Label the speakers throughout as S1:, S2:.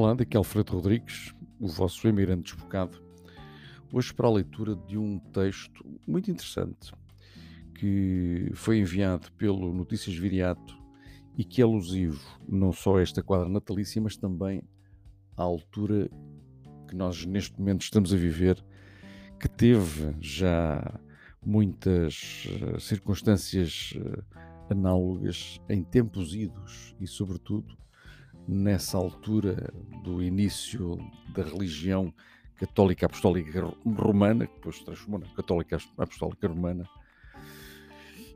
S1: Olá, daqui é Alfredo Rodrigues, o vosso emirante desbocado, hoje para a leitura de um texto muito interessante que foi enviado pelo Notícias Viriato e que é alusivo não só a esta quadra natalícia, mas também à altura que nós neste momento estamos a viver, que teve já muitas uh, circunstâncias uh, análogas em tempos idos e, sobretudo, nessa altura do início da religião católica apostólica romana, que depois se transformou na católica apostólica romana,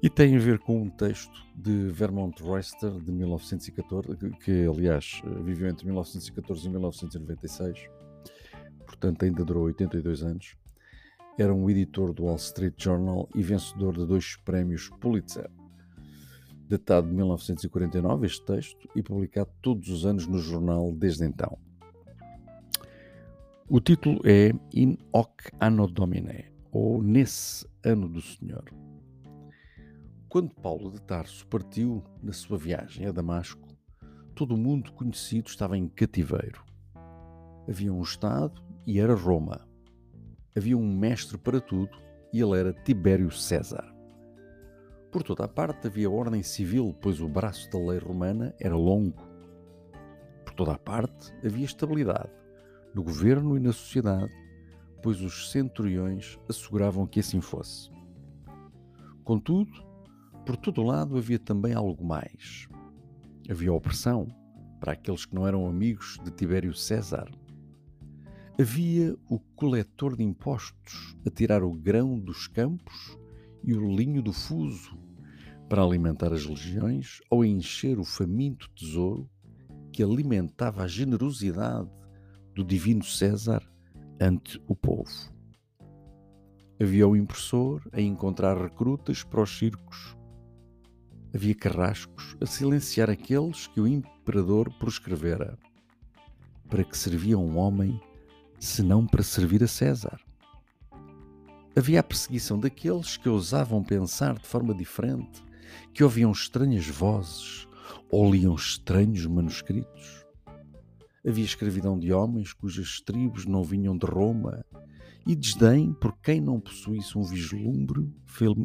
S1: e tem a ver com um texto de Vermont Royster de 1914, que, que aliás viveu entre 1914 e 1996, portanto ainda durou 82 anos. Era um editor do Wall Street Journal e vencedor de dois prémios Pulitzer datado de 1949, este texto, e publicado todos os anos no jornal desde então. O título é In Hoc Anno Domine, ou Nesse Ano do Senhor. Quando Paulo de Tarso partiu na sua viagem a Damasco, todo o mundo conhecido estava em cativeiro. Havia um Estado e era Roma. Havia um mestre para tudo e ele era Tibério César. Por toda a parte havia ordem civil, pois o braço da lei romana era longo. Por toda a parte havia estabilidade, no governo e na sociedade, pois os centuriões asseguravam que assim fosse. Contudo, por todo lado havia também algo mais. Havia opressão para aqueles que não eram amigos de Tibério César. Havia o coletor de impostos a tirar o grão dos campos e o linho do fuso para alimentar as legiões ou encher o faminto tesouro que alimentava a generosidade do divino César ante o povo. Havia o impressor a encontrar recrutas para os circos. Havia carrascos a silenciar aqueles que o imperador proscrevera. Para que servia um homem, senão para servir a César? Havia a perseguição daqueles que ousavam pensar de forma diferente, que ouviam estranhas vozes ou liam estranhos manuscritos. Havia escravidão de homens cujas tribos não vinham de Roma e desdém por quem não possuísse um vislumbre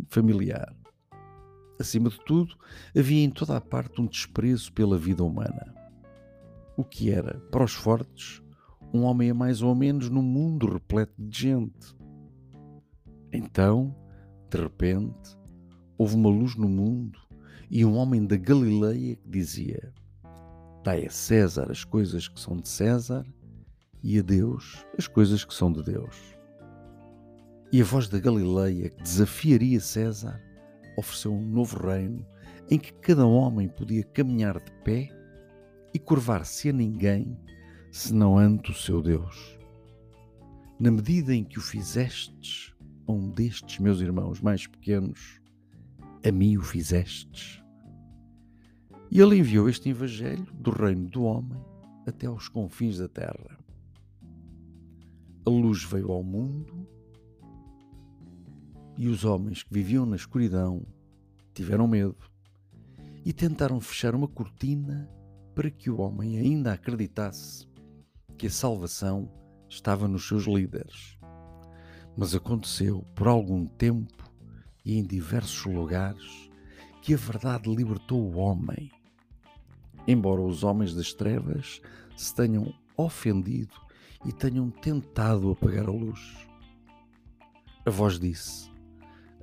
S1: familiar. Acima de tudo, havia em toda a parte um desprezo pela vida humana. O que era, para os fortes, um homem a mais ou menos num mundo repleto de gente. Então, de repente, houve uma luz no mundo e um homem da Galileia que dizia: Dai a César as coisas que são de César e a Deus as coisas que são de Deus. E a voz da Galileia que desafiaria César ofereceu um novo reino em que cada homem podia caminhar de pé e curvar-se a ninguém senão ante o seu Deus. Na medida em que o fizestes um destes meus irmãos mais pequenos, a mim o fizestes. E ele enviou este evangelho do reino do homem até aos confins da terra. A luz veio ao mundo e os homens que viviam na escuridão tiveram medo e tentaram fechar uma cortina para que o homem ainda acreditasse que a salvação estava nos seus líderes. Mas aconteceu por algum tempo e em diversos lugares que a verdade libertou o homem. Embora os homens das trevas se tenham ofendido e tenham tentado apagar a luz. A voz disse: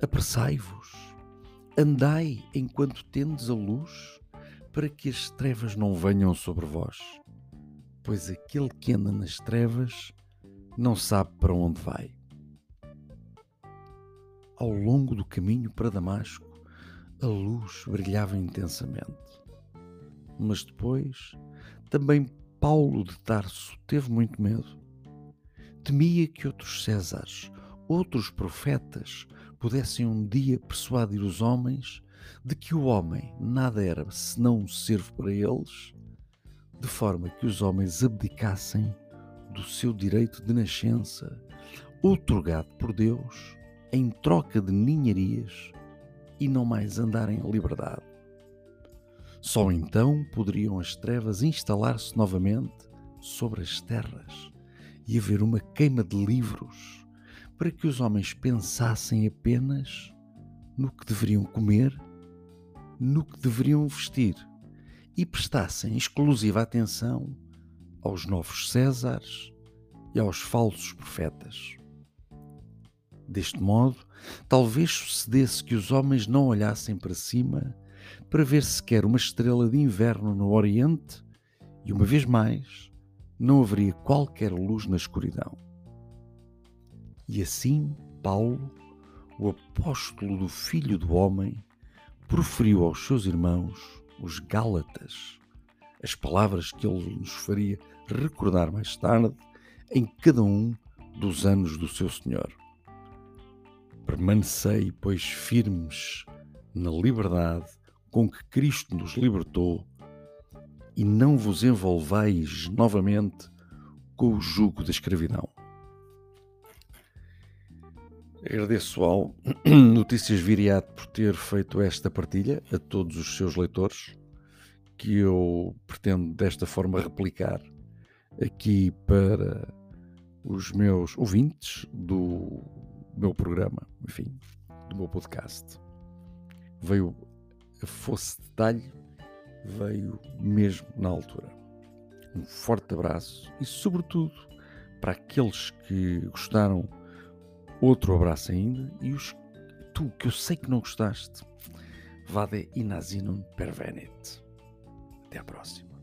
S1: Apressai-vos, andai enquanto tendes a luz, para que as trevas não venham sobre vós. Pois aquele que anda nas trevas não sabe para onde vai ao longo do caminho para Damasco, a luz brilhava intensamente. Mas depois, também Paulo de Tarso teve muito medo. Temia que outros Césares, outros profetas, pudessem um dia persuadir os homens de que o homem nada era senão um servo para eles, de forma que os homens abdicassem do seu direito de nascença, outorgado por Deus em troca de ninharias e não mais andar em liberdade. Só então poderiam as trevas instalar-se novamente sobre as terras e haver uma queima de livros para que os homens pensassem apenas no que deveriam comer, no que deveriam vestir e prestassem exclusiva atenção aos novos Césares e aos falsos profetas. Deste modo, talvez sucedesse que os homens não olhassem para cima para ver sequer uma estrela de inverno no Oriente e, uma vez mais, não haveria qualquer luz na escuridão. E assim, Paulo, o apóstolo do Filho do Homem, proferiu aos seus irmãos, os Gálatas, as palavras que ele nos faria recordar mais tarde em cada um dos anos do seu Senhor. Permanecei, pois, firmes na liberdade com que Cristo nos libertou e não vos envolveis novamente com o jugo da escravidão. Agradeço ao Notícias Viriato por ter feito esta partilha a todos os seus leitores, que eu pretendo desta forma replicar aqui para os meus ouvintes do meu programa, enfim, do meu podcast. Veio a fosse detalhe, veio mesmo na altura. Um forte abraço e, sobretudo, para aqueles que gostaram, outro abraço ainda. E os tu, que eu sei que não gostaste, vade inasinum pervenit. Até à próxima.